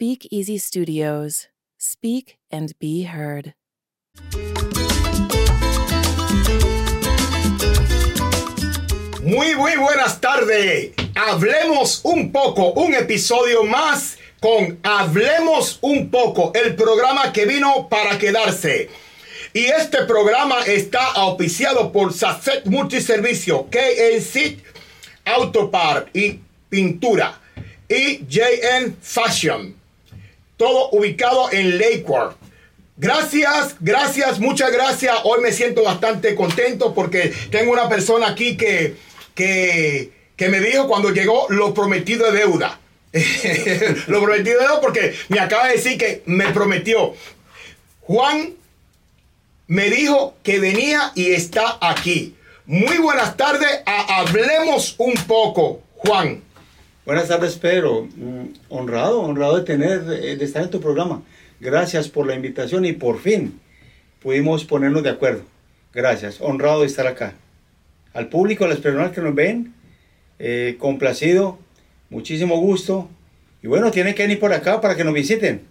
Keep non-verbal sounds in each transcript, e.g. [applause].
Speakeasy Studios. Speak and be heard. Muy, muy buenas tardes. Hablemos un poco, un episodio más con Hablemos un poco, el programa que vino para quedarse. Y este programa está auspiciado por Sacet Multiservicio, KNC Autopart y Pintura y JN Fashion. Todo ubicado en Lakewood. Gracias, gracias, muchas gracias. Hoy me siento bastante contento porque tengo una persona aquí que, que, que me dijo cuando llegó lo prometido de deuda. [laughs] lo prometido de deuda porque me acaba de decir que me prometió. Juan me dijo que venía y está aquí. Muy buenas tardes. hablemos un poco, Juan. Buenas tardes, Pedro. Mm, honrado, honrado de tener, eh, de estar en tu programa. Gracias por la invitación y por fin pudimos ponernos de acuerdo. Gracias, honrado de estar acá. Al público, a las personas que nos ven, eh, complacido, muchísimo gusto. Y bueno, tienen que venir por acá para que nos visiten.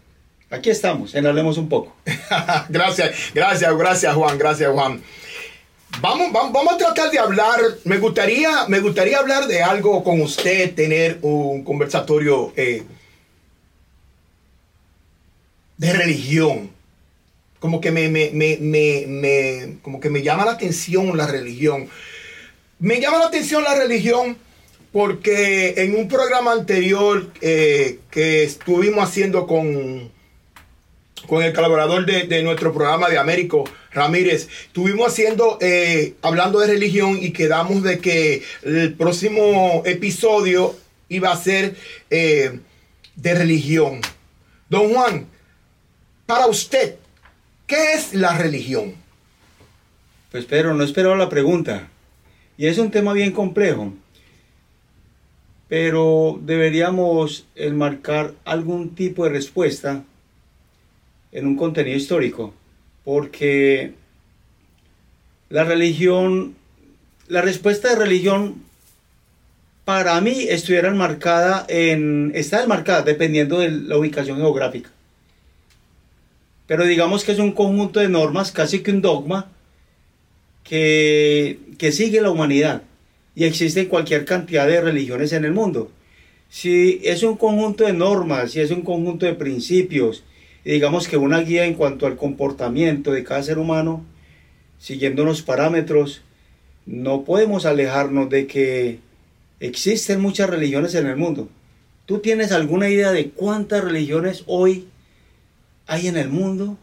Aquí estamos, en Hablemos un poco. [laughs] gracias, gracias, gracias Juan, gracias Juan. Vamos, vamos, a tratar de hablar, me gustaría, me gustaría hablar de algo con usted, tener un conversatorio eh, de religión. Como que me, me, me, como que me llama la atención la religión. Me llama la atención la religión porque en un programa anterior eh, que estuvimos haciendo con con el colaborador de, nuestro programa de Américo Ramírez. Estuvimos haciendo, eh, hablando de religión y quedamos de que el próximo episodio iba a ser eh, de religión. Don Juan, para usted, ¿qué es la religión? Pues pero no esperaba la pregunta. Y es un tema bien complejo. Pero deberíamos enmarcar algún tipo de respuesta en un contenido histórico, porque la religión, la respuesta de religión para mí estuviera enmarcada en, está enmarcada dependiendo de la ubicación geográfica. Pero digamos que es un conjunto de normas, casi que un dogma, que, que sigue la humanidad. Y existe cualquier cantidad de religiones en el mundo. Si es un conjunto de normas, si es un conjunto de principios, digamos que una guía en cuanto al comportamiento de cada ser humano, siguiendo unos parámetros, no podemos alejarnos de que existen muchas religiones en el mundo. ¿Tú tienes alguna idea de cuántas religiones hoy hay en el mundo?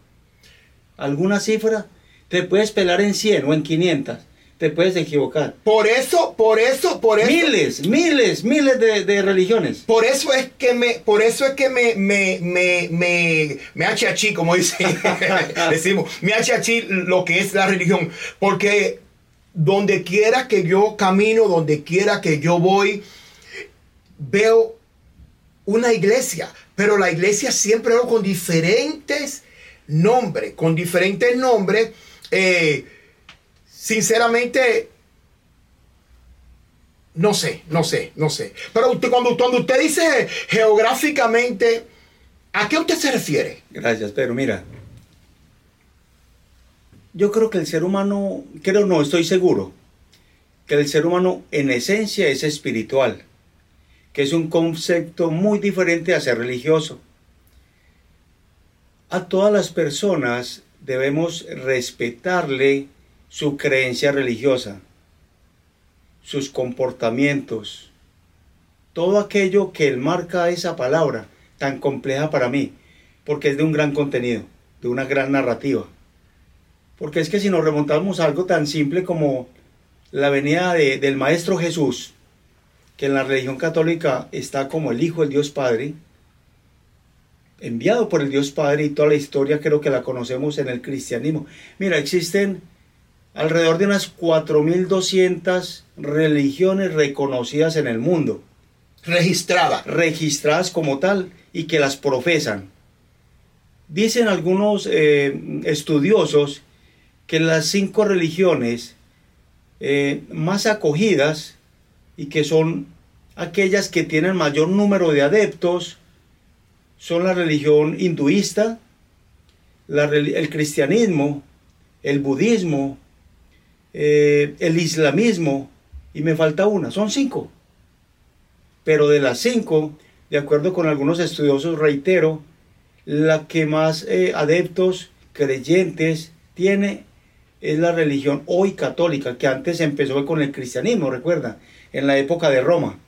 ¿Alguna cifra? Te puedes pelar en 100 o en 500 te puedes equivocar. Por eso, por eso, por eso. Miles, miles, miles de, religiones. Por eso es que me, por eso es que me, me, me, me, me achachí, como dice, [laughs] decimos, me achachí lo que es la religión. Porque donde quiera que yo camino, donde quiera que yo voy, veo una iglesia. Pero la iglesia siempre con diferentes nombres, con diferentes nombres. Eh, sinceramente, no sé, no sé, no sé. Pero usted, cuando, cuando usted dice geográficamente, ¿a qué usted se refiere? Gracias, pero mira, yo creo que el ser humano, creo no, estoy seguro, que el ser humano en esencia es espiritual, que es un concepto muy diferente a ser religioso. A todas las personas debemos respetarle su creencia religiosa, sus comportamientos, todo aquello que marca esa palabra tan compleja para mí, porque es de un gran contenido, de una gran narrativa. Porque es que si nos remontamos a algo tan simple como la venida del Maestro Jesús, que en la religión católica está como el Hijo del Dios Padre, enviado por el Dios Padre y toda la historia creo que la conocemos en el cristianismo. Mira, existen alrededor de unas 4.200 religiones reconocidas en el mundo. Registradas. Registradas como tal y que las profesan. Dicen algunos eh, estudiosos que las cinco religiones eh, más acogidas y que son aquellas que tienen mayor número de adeptos son la religión hinduista, la el cristianismo, el budismo, eh, el islamismo, y me falta una, son cinco. Pero de las cinco, de acuerdo con algunos estudiosos, reitero, la que más eh, adeptos, creyentes tiene es la religión hoy católica, que antes empezó con el cristianismo, recuerda, en la época de Roma.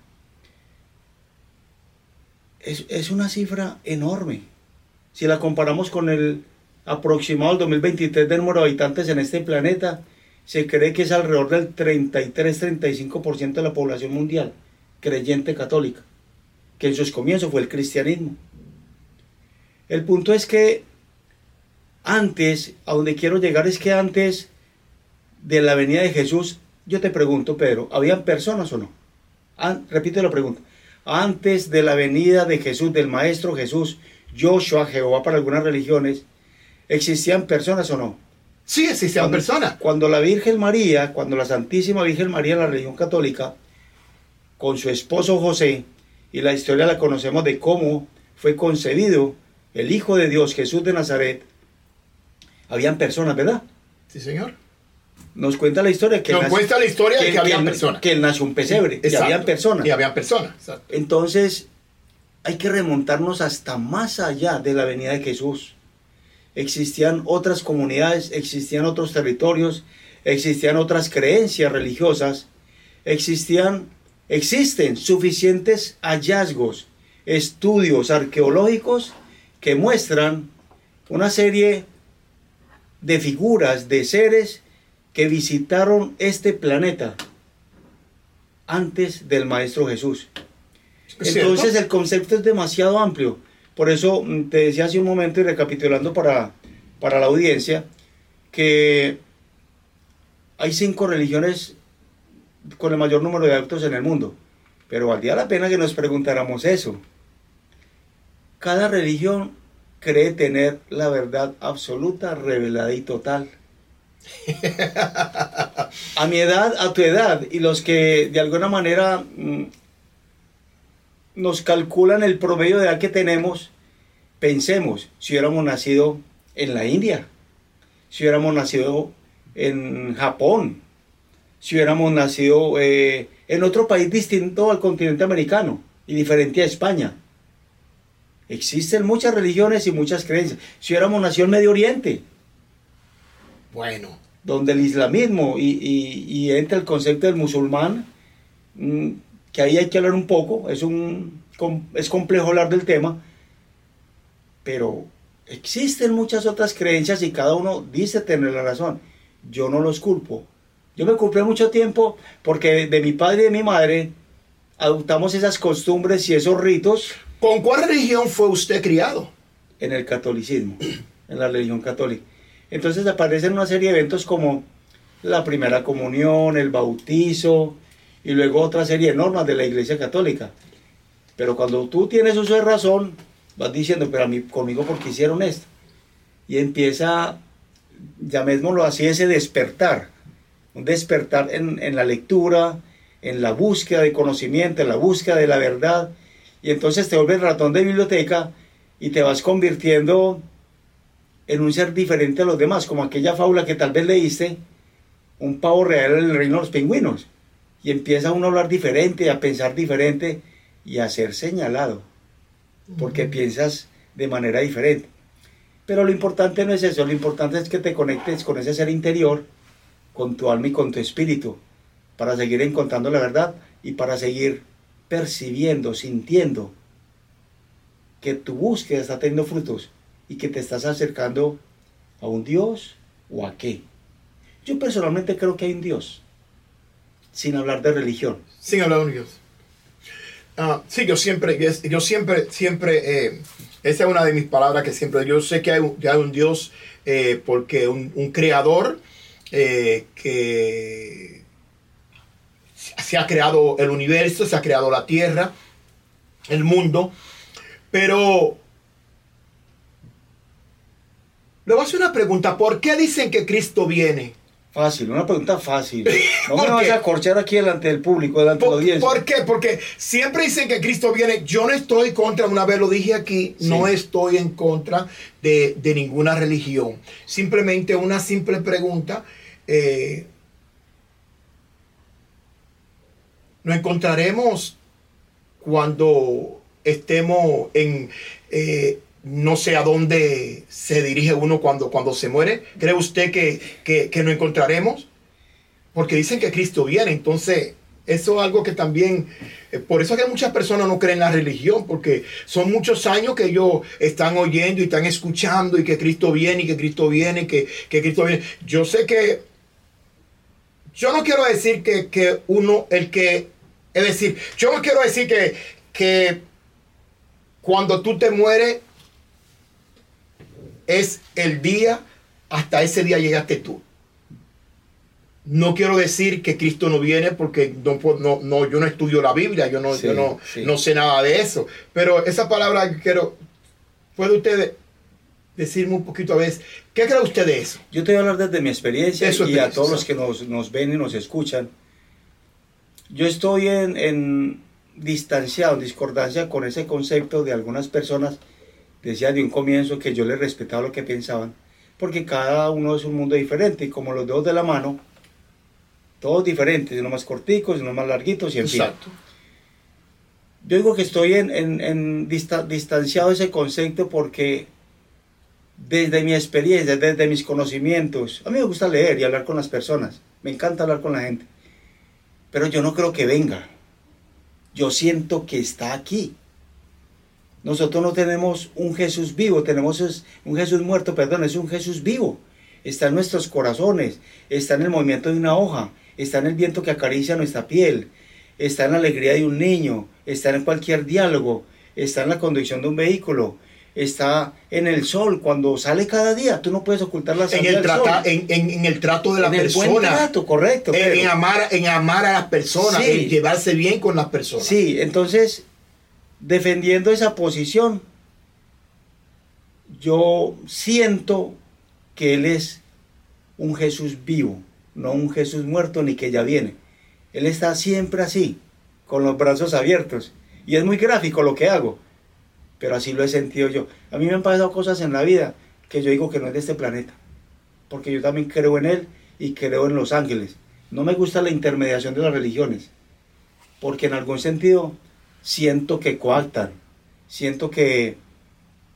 Es, es una cifra enorme. Si la comparamos con el aproximado del 2023 del número de habitantes en este planeta, se cree que es alrededor del 33-35% de la población mundial creyente católica, que en sus comienzos fue el cristianismo. El punto es que antes, a donde quiero llegar es que antes de la venida de Jesús, yo te pregunto, Pedro, ¿habían personas o no? An- repito la pregunta. Antes de la venida de Jesús, del Maestro Jesús, Joshua, Jehová para algunas religiones, ¿existían personas o no? Sí, existían Cuando- personas. Cuando la Virgen María, cuando la Santísima Virgen María, la religión católica, con su esposo José, y la historia la conocemos de cómo fue concebido el Hijo de Dios, Jesús de Nazaret, habían personas, ¿verdad? Sí, señor. Nos cuenta la historia que Nos nace- cuenta la historia de que habían personas. Que él nació un pesebre, que Exacto. habían personas. Y habían personas. exacto. Entonces, hay que remontarnos hasta más allá de la venida de Jesús. Existían otras comunidades, existían otros territorios, existían otras creencias religiosas, existían, existen suficientes hallazgos, estudios arqueológicos que muestran una serie de figuras, de seres que visitaron este planeta antes del Maestro Jesús. ¿Es Entonces cierto? el concepto es demasiado amplio. Por eso mm, te decía hace un momento y recapitulando para, para la audiencia que hay cinco religiones con el mayor número de adeptos en el mundo. Pero valdría la pena que nos preguntáramos eso. Cada religión cree tener la verdad absoluta, revelada y total. [laughs] a mi edad, a tu edad, y los que de alguna manera mm, nos calculan el promedio de edad que tenemos, pensemos, si hubiéramos nacido en la India, si hubiéramos nacido en Japón, si hubiéramos nacido eh, en otro país distinto al continente americano y diferente a España. Existen muchas religiones y muchas creencias. Si hubiéramos nacido en Medio Oriente, Bueno. donde el islamismo y, y- y entra el concepto del musulmán, mm, que ahí hay que hablar un poco, es, un, es complejo hablar del tema, pero existen muchas otras creencias y cada uno dice tener la razón. Yo no los culpo. Yo me culpé mucho tiempo porque de mi padre y de mi madre adoptamos esas costumbres y esos ritos ¿Con cuál religión fue usted criado? en el catolicismo, en la religión católica. Entonces aparecen una serie de eventos como la primera comunión, el bautizo y luego otra serie de normas de la iglesia católica. Pero cuando tú tienes uso de razón, vas diciendo, pero a mí, conmigo porque hicieron esto. Y empieza, llamémoslo así, ese despertar. Un despertar en, en la lectura, en la búsqueda de conocimiento, en la búsqueda de la verdad. Y entonces te vuelves ratón de biblioteca y te vas convirtiendo en un ser diferente a los demás, como aquella fábula que tal vez leíste, un pavo real en el reino de los pingüinos. Y empieza uno a hablar diferente, a pensar diferente y a ser señalado, porque piensas de manera diferente. Pero lo importante no es eso, lo importante es que te conectes con ese ser interior, con tu alma y con tu espíritu, para seguir encontrando la verdad y para seguir percibiendo, sintiendo que tu búsqueda está teniendo frutos y que te estás acercando a un Dios o a qué. Yo personalmente creo que hay un Dios, sin hablar de religión. Sin hablar de Dios. Ah, sí, yo siempre, yo siempre, siempre, eh, esa es una de mis palabras que siempre, yo sé que hay un, Dios eh, porque un, un creador eh, que se ha creado el universo, se ha creado la tierra, el mundo, pero le voy a hacer una pregunta, ¿por qué dicen que Cristo viene? Fácil, una pregunta fácil. [laughs] No ¿Por me vas a corchar aquí delante del público, delante de la ¿Por, audiencia. por qué? Porque siempre dicen que Cristo viene. Yo no estoy contra, una vez lo dije aquí, Sí. no estoy en contra de, de ninguna religión. Simplemente una simple pregunta. eh, nos encontraremos cuando estemos en... eh, no sé a dónde se dirige uno cuando, cuando se muere. ¿Cree usted que, que, encontraremos? Porque dicen que Cristo viene, entonces eso es algo que también, eh, por eso es que muchas personas no creen en la religión, porque son muchos años que ellos están oyendo y están escuchando y que Cristo viene y que Cristo viene, que, que Cristo viene. Yo sé que, yo no quiero decir que, que uno, el que, es decir, yo no quiero decir que, que cuando tú te mueres es el día, hasta ese día llegaste tú. No quiero decir que Cristo no viene porque no, no, no, yo no estudio la Biblia, yo no, Sí, yo no, sí. no sé nada de eso. Pero esa palabra que quiero, ¿puede usted decirme un poquito a veces? ¿Qué cree usted de eso? Yo te voy a hablar desde mi experiencia De y a todos los que nos, nos ven y nos escuchan. Yo estoy en, en distanciado, en discordancia con ese concepto de algunas personas. Decía de un comienzo que yo les respetaba lo que pensaban, porque cada uno es un mundo diferente y como los dedos de la mano, todos diferentes, unos más corticos, unos más larguitos y en fin. Yo digo que estoy en, en- en dista- distanciado de ese concepto porque desde mi experiencia, desde mis conocimientos, a mí me gusta leer y hablar con las personas, me encanta hablar con la gente, pero yo no creo que venga, yo siento que está aquí. Nosotros no tenemos un Jesús vivo, tenemos un Jesús muerto, perdón, es un Jesús vivo. Está en nuestros corazones, está en el movimiento de una hoja, está en el viento que acaricia nuestra piel, está en la alegría de un niño, está en cualquier diálogo, está en la conducción de un vehículo, está en el sol cuando sale cada día. Tú no puedes ocultar la En el, del trata- sol. en, en- en el trato de la En el buen persona. trato, correcto. en, pero- en amar, en amar a las personas, Sí. en llevarse bien con las personas. Sí, entonces, defendiendo esa posición, yo siento que Él es un Jesús vivo, no un Jesús muerto ni que ya viene. Él está siempre así, con los brazos abiertos. Y es muy gráfico lo que hago, pero así lo he sentido yo. A mí me han pasado cosas en la vida que yo digo que no es de este planeta, porque yo también creo en Él y creo en los ángeles. No me gusta la intermediación de las religiones, porque en algún sentido siento que coactan, siento que,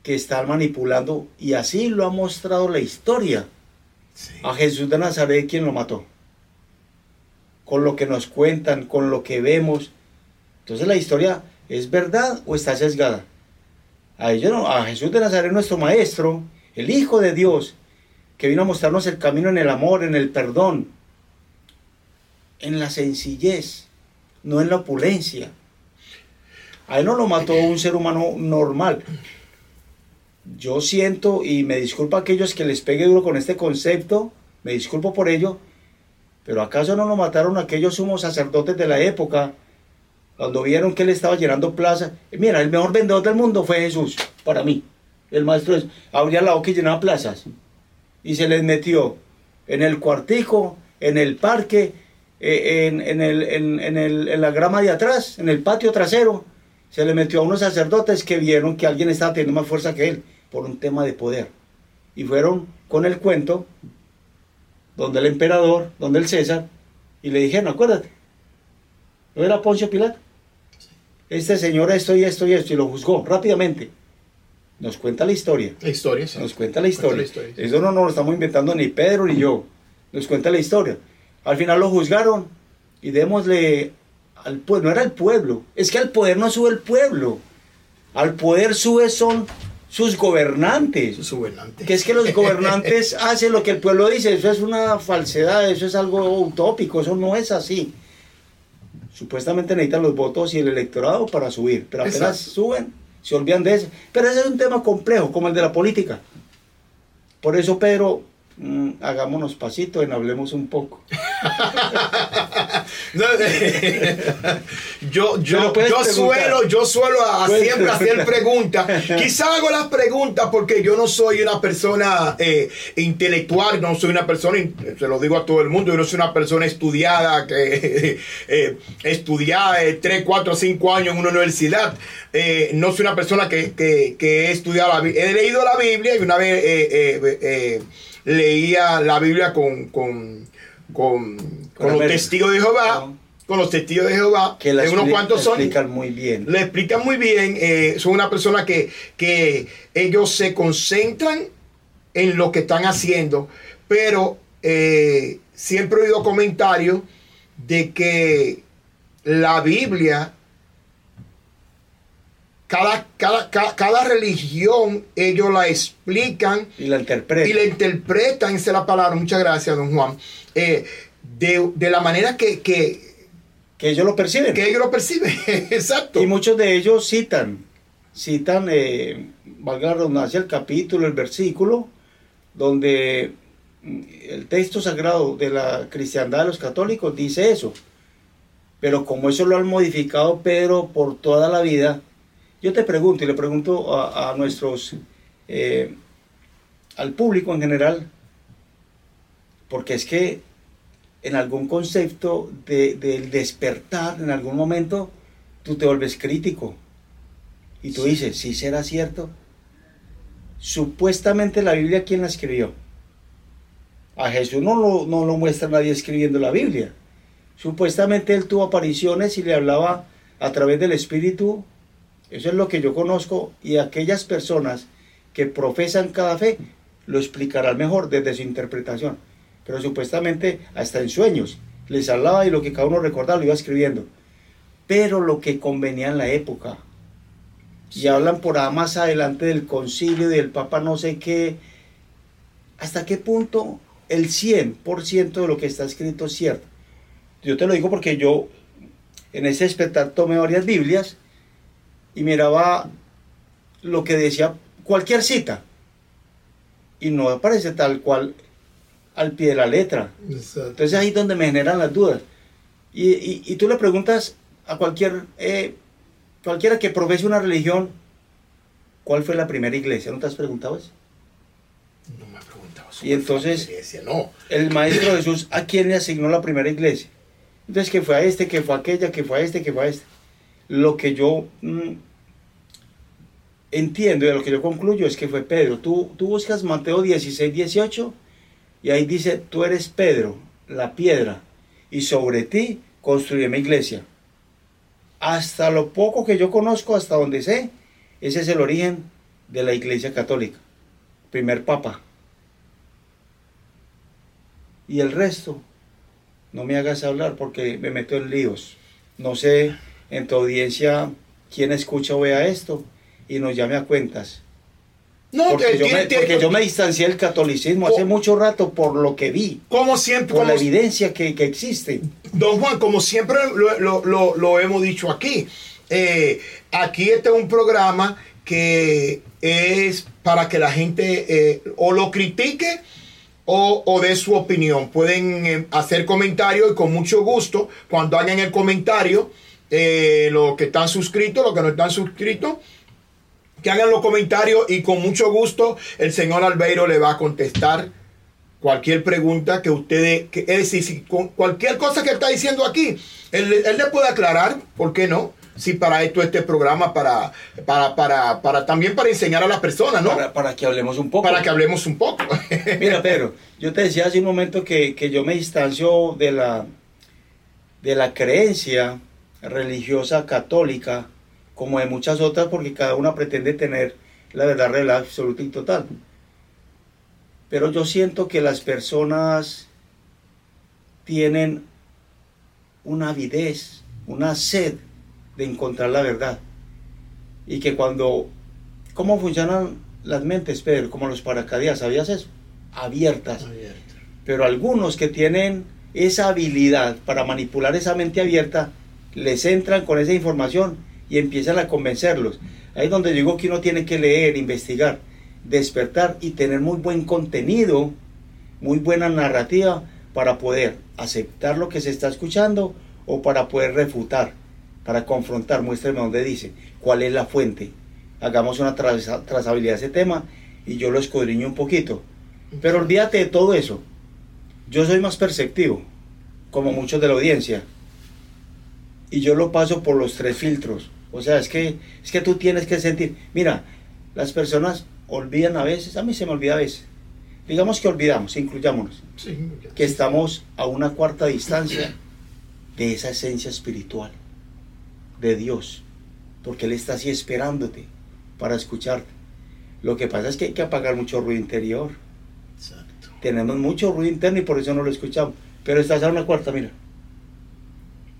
que están manipulando, y así lo ha mostrado la historia Sí. a Jesús de Nazaret quien lo mató. Con lo que nos cuentan, con lo que vemos. Entonces la historia es verdad o está sesgada. A ellos no, a Jesús de Nazaret nuestro maestro, el Hijo de Dios, que vino a mostrarnos el camino en el amor, en el perdón, en la sencillez, no en la opulencia. A él no lo mató un ser humano normal. Yo siento, y me disculpo a aquellos que les pegue duro con este concepto, me disculpo por ello, pero ¿acaso no lo mataron aquellos sumos sacerdotes de la época cuando vieron que él estaba llenando plazas? Mira, el mejor vendedor del mundo fue Jesús, para mí. El maestro es, abría la boca y llenaba plazas. Y se les metió en el cuartico, en el parque, eh, en, en el- en- en la grama de atrás, en el patio trasero. Se le metió a unos sacerdotes que vieron que alguien estaba teniendo más fuerza que él por un tema de poder. Y fueron con el cuento donde el emperador, donde el César, y le dijeron, acuérdate, ¿no era Poncio Pilato? Este señor esto y esto y esto, y lo juzgó rápidamente. Nos cuenta la historia. La historia, sí. Nos cuenta la historia. la historia, sí. Eso no nos lo estamos inventando ni Pedro ni yo. Nos cuenta la historia. Al final lo juzgaron y démosle al pueblo. No era el pueblo. Es que al poder no sube el pueblo. Al poder sube son sus gobernantes. Sus gobernantes. Que es que los gobernantes [laughs] hacen lo que el pueblo dice. Eso es una falsedad, eso es algo utópico, eso no es así. Supuestamente necesitan los votos y el electorado para subir, pero apenas Exacto. suben, se olvidan de eso. Pero ese es un tema complejo, como el de la política. Por eso Pedro mm, hagámonos pasito en hablemos un poco. [laughs] No, [laughs] yo yo, yo suelo, yo suelo a- siempre hacer preguntas. Quizá hago las preguntas porque yo no soy una persona eh, intelectual, no soy una persona, se lo digo a todo el mundo, yo no soy una persona estudiada, que [laughs] eh, estudiada 3, 4, 5 años en una universidad. Eh, no soy una persona que, que, que he estudiado la Biblia. He leído la Biblia y una vez eh, eh, eh, leía la Biblia con, con, con, con los testigos de Jehová. No. Con los testigos de Jehová, Que la en unos cuantos son, explican muy bien. le explican muy bien, eh, son una persona que, que ellos se concentran en lo que están haciendo, pero eh, siempre he oído comentarios de que la Biblia, cada, cada, cada, cada religión, ellos la explican Y la interpreta. y la interpretan, esa es la palabra, muchas gracias, don Juan, eh, de, de la manera que, que, que ellos lo perciben. que ellos lo perciben. [laughs] Exacto. Y muchos de ellos citan, citan, eh, valga la redundancia, el capítulo, el versículo, donde mm, el texto sagrado de la cristiandad de los católicos dice eso. Pero como eso lo han modificado Pedro por toda la vida, yo te pregunto y le pregunto a, a nuestros, eh, al público en general, porque es que en algún concepto de- del despertar, en algún momento, tú te vuelves crítico. Y tú dices, ¿sí será cierto? Supuestamente la Biblia, ¿quién la escribió? A Jesús no lo, no lo muestra nadie escribiendo la Biblia. Supuestamente él tuvo apariciones y le hablaba a través del Espíritu. Eso es lo que yo conozco. Y aquellas personas que profesan cada fe lo explicarán mejor desde su interpretación. Pero supuestamente hasta en sueños les hablaba y lo que cada uno recordaba lo iba escribiendo. Pero lo que convenía en la época. Y hablan por ahí más adelante del concilio y del Papa no sé qué. ¿Hasta qué punto el 100% de lo que está escrito es cierto? Yo te lo digo porque yo en ese despertar tomé varias Biblias y miraba lo que decía cualquier cita. Y no aparece tal cual al pie de la letra. Exacto. Entonces ahí es donde me generan las dudas. Y, y- y tú le preguntas a cualquier, eh, cualquiera que profese una religión, ¿cuál fue la primera iglesia? ¿No te has preguntado eso? No me ha preguntado Y entonces- iglesia, no. El Maestro Jesús, ¿a quién le asignó la primera iglesia? Entonces, que fue a este, que fue a aquella, que fue a este, que fue a este. Lo que yo mm, entiendo y lo que yo concluyo es que fue Pedro. Tú, tú buscas Mateo 16, 18 y ahí dice, tú eres Pedro, la piedra, y sobre ti construiré mi iglesia. Hasta lo poco que yo conozco, hasta donde sé, ese es el origen de la iglesia católica. Primer papa. Y el resto, no me hagas hablar porque me meto en líos. No sé en tu audiencia quién escucha o vea esto y nos llame a cuentas. No, Porque, te- yo, me, yo distancié del catolicismo hace mucho rato por lo que vi, como siempre, por la evidencia que, que existe. don Juan, como siempre lo, lo- lo- lo hemos dicho aquí, eh, aquí este es un programa que es para que la gente eh, o lo critique o, o dé su opinión. Pueden eh, hacer comentarios y con mucho gusto, cuando hagan el comentario, eh, los que están suscritos, los que no están suscritos, que hagan los comentarios y con mucho gusto el señor Albeiro le va a contestar cualquier pregunta que ustedes, que, es decir, si con cualquier cosa que está diciendo aquí, él, él le puede aclarar, ¿por qué no? Si para esto este programa, para, para, para, para también para enseñar a las personas, ¿no? Para, Para, para que hablemos un poco. que hablemos [laughs] un poco. Mira, Pedro, yo te decía hace un momento que, que yo me distancio de la, de la creencia religiosa católica, como de muchas otras, porque cada una pretende tener la verdad real, absoluta y total. Pero yo siento que las personas tienen una avidez, una sed de encontrar la verdad. Y que cuando... ¿Cómo funcionan las mentes, Pedro? Como los paracaídas, ¿sabías eso? Abiertas. Pero algunos que tienen esa habilidad para manipular esa mente abierta, les entran con esa información y empiezan a convencerlos. Ahí es donde digo que uno tiene que leer, investigar, despertar y tener muy buen contenido muy buena narrativa para poder aceptar lo que se está escuchando o para poder refutar, para confrontar. Muéstrame dónde dice, cuál es la fuente. Hagamos una traza- trazabilidad de ese tema y yo lo escudriño un poquito. Pero olvídate de todo eso. Yo soy más perceptivo, como muchos de la audiencia. Y yo lo paso por los tres filtros. O sea, es que, es que tú tienes que sentir. Mira, las personas olvidan a veces, a mí se me olvida a veces. Digamos que olvidamos, incluyámonos, Sí, que estamos a una cuarta distancia de esa esencia espiritual de Dios. Porque Él está así esperándote para escucharte. Lo que pasa es que hay que apagar mucho ruido interior. Exacto. Tenemos mucho ruido interno y por eso no lo escuchamos. Pero estás a una cuarta, mira.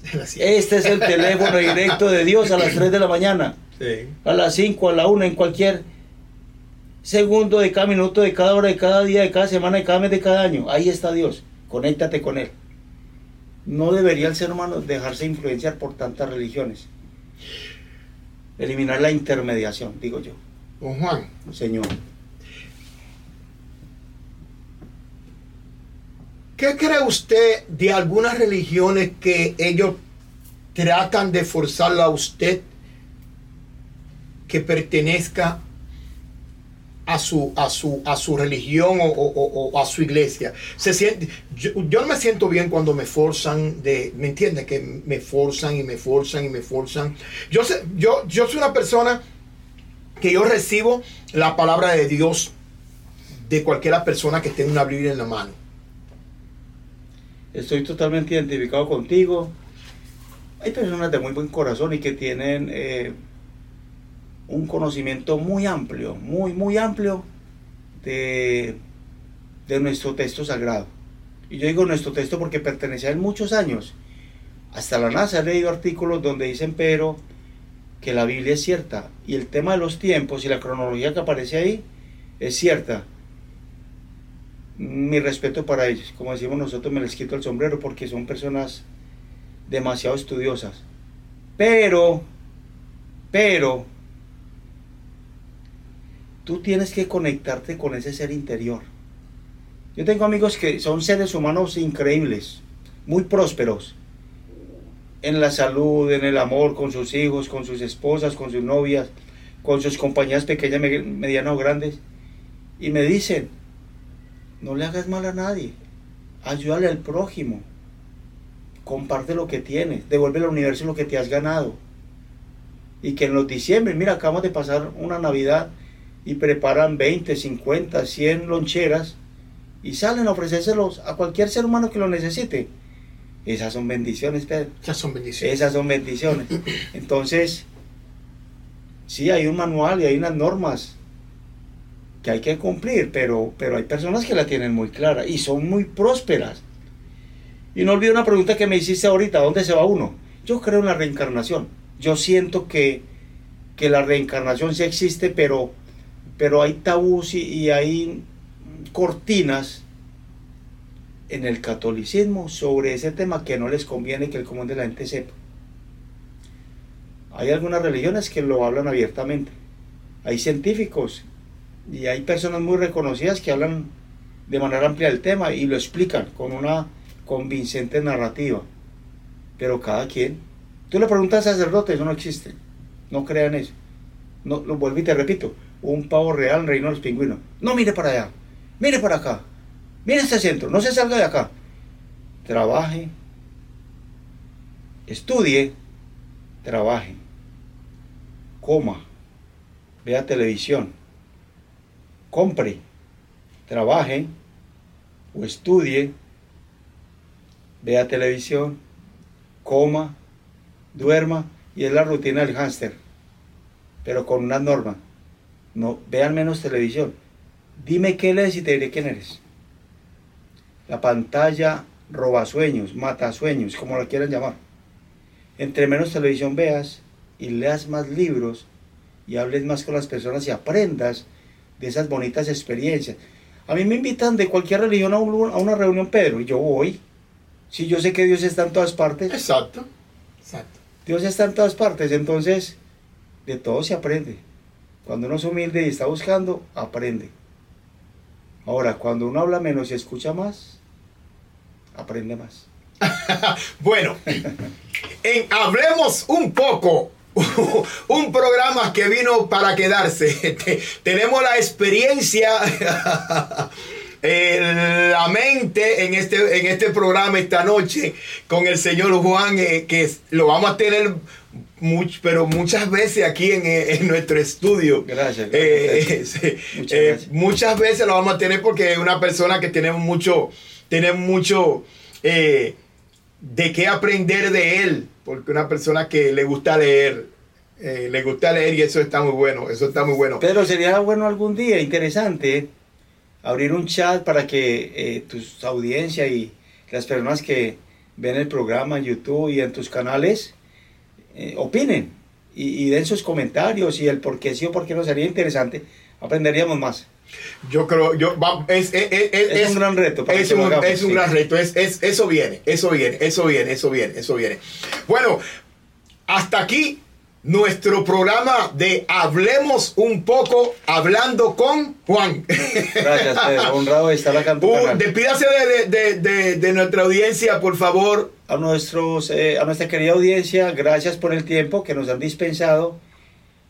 [laughs] Este es el teléfono directo de Dios a las 3 de la mañana, Sí. a las 5, a la 1, en cualquier segundo de cada minuto, de cada hora, de cada día, de cada semana, de cada mes, de cada año. Ahí está Dios. Conéctate con Él. No debería el ser humano dejarse influenciar por tantas religiones. Eliminar la intermediación, digo yo. Don Juan, Señor. ¿Qué cree usted de algunas religiones que ellos tratan de forzarla a usted que pertenezca a su, a su, a su religión o, a su iglesia? Se siente, yo, yo no me siento bien cuando me forzan de, ¿me entiende? Que me forzan y me forzan y me forzan. Yo, sé, yo, yo soy una persona que yo recibo la palabra de Dios de cualquiera persona que tenga una Biblia en la mano. Estoy totalmente identificado contigo. Hay personas de muy buen corazón y que tienen eh, un conocimiento muy amplio, muy, muy amplio de, de nuestro texto sagrado. Y yo digo nuestro texto porque pertenece a muchos años. Hasta la NASA he leído artículos donde dicen, pero que la Biblia es cierta. Y el tema de los tiempos y la cronología que aparece ahí es cierta mi respeto para ellos. Como decimos nosotros, me les quito el sombrero porque son personas demasiado estudiosas. Pero, pero, tú tienes que conectarte con ese ser interior. Yo tengo amigos que son seres humanos increíbles, muy prósperos, en la salud, en el amor, con sus hijos, con sus esposas, con sus novias, con sus compañías pequeñas, me- medianas o grandes, y me dicen, no le hagas mal a nadie. Ayúdale al prójimo. Comparte lo que tienes. Devuelve al universo lo que te has ganado. Y que en los diciembre, mira, acabamos de pasar una Navidad y preparan 20, 50, 100 loncheras y salen a ofrecérselos a cualquier ser humano que lo necesite. Esas son bendiciones, Pedro. Esas son bendiciones. Esas son bendiciones. [clears throat] Entonces, sí, hay un manual y hay unas normas que hay que cumplir, pero, pero hay personas que la tienen muy clara y son muy prósperas. Y no olvido una pregunta que me hiciste ahorita, ¿dónde se va uno? Yo creo en la reencarnación. Yo siento que, que la reencarnación sí existe, pero, pero hay tabús y, y hay cortinas en el catolicismo sobre ese tema que no les conviene que el común de la gente sepa. Hay algunas religiones que lo hablan abiertamente. Hay científicos y hay personas muy reconocidas que hablan de manera amplia del tema y lo explican con una convincente narrativa. Pero cada quien. Tú le preguntas a sacerdotes, eso no existe. No crean eso. No, lo vuelvo y te repito. Un pavo real en Reino de los Pingüinos. No mire para allá. Mire para acá. Mire este centro. No se salga de acá. Trabaje. Estudie. Trabaje. Coma. Vea televisión. Compre. Trabaje. O estudie. Vea televisión. Coma. Duerma. Y es la rutina del hámster. Pero con una norma. No, vean menos televisión. Dime qué lees y te diré quién eres. La pantalla roba sueños, mata sueños, como lo quieran llamar. Entre menos televisión veas y leas más libros y hables más con las personas y aprendas de esas bonitas experiencias. A mí me invitan de cualquier religión a, un- a una reunión, Pedro, y yo voy. Si yo sé que Dios está en todas partes, Exacto. Exacto. Dios está en todas partes, entonces de todo se aprende. Cuando uno es humilde y está buscando, aprende. Ahora, cuando uno habla menos y escucha más, aprende más. [laughs] bueno, en Hablemos un poco, [laughs] un programa que vino para quedarse. [laughs] Tenemos la experiencia, [laughs] la mente en este, en este programa esta noche con el señor Juan, eh, que lo vamos a tener pero muchas veces aquí en, eh, nuestro estudio. Gracias. Eh, muchas, veces lo vamos a tener porque es una persona que tenemos mucho, tenemos mucho de qué aprender de él, porque una persona que le gusta leer, eh, le gusta leer y eso está muy bueno, eso está muy bueno. Pero sería bueno algún día, interesante, abrir un chat para que eh, tus audiencia y las personas que ven el programa en YouTube y en tus canales eh, opinen y, y, den sus comentarios y el por qué sí o por qué no sería interesante, aprenderíamos más. Yo creo, yo, es, es, es, un gran reto. es, un, es un gran reto, es, eso viene, eso viene, eso viene, eso viene, eso viene. Bueno, hasta aquí nuestro programa de Hablemos un poco hablando con Juan. Gracias, Pedro. Honrado de estar acá en uh, Despídase de, de, de, de, nuestra audiencia, por favor. A, nuestros, eh, a nuestra querida audiencia, gracias por el tiempo que nos han dispensado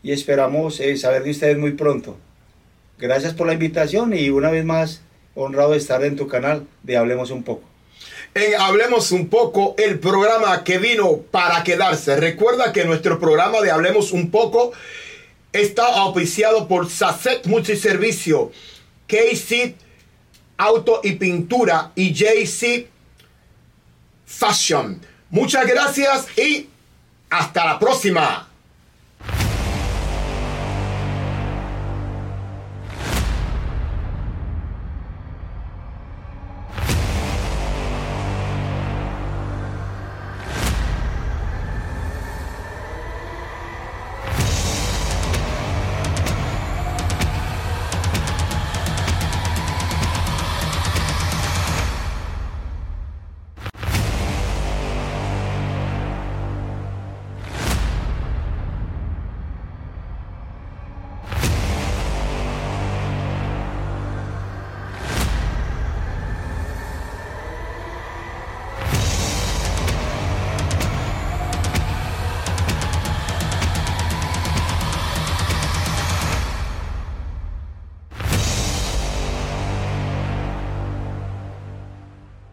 y esperamos eh, saber de ustedes muy pronto. Gracias por la invitación y una vez más honrado de estar en tu canal de Hablemos un poco. En Hablemos un poco, el programa que vino para quedarse. Recuerda que nuestro programa de Hablemos un poco está auspiciado por Sacet Multiservicio, KC Auto y Pintura y JC Fashion. Muchas gracias y hasta la próxima.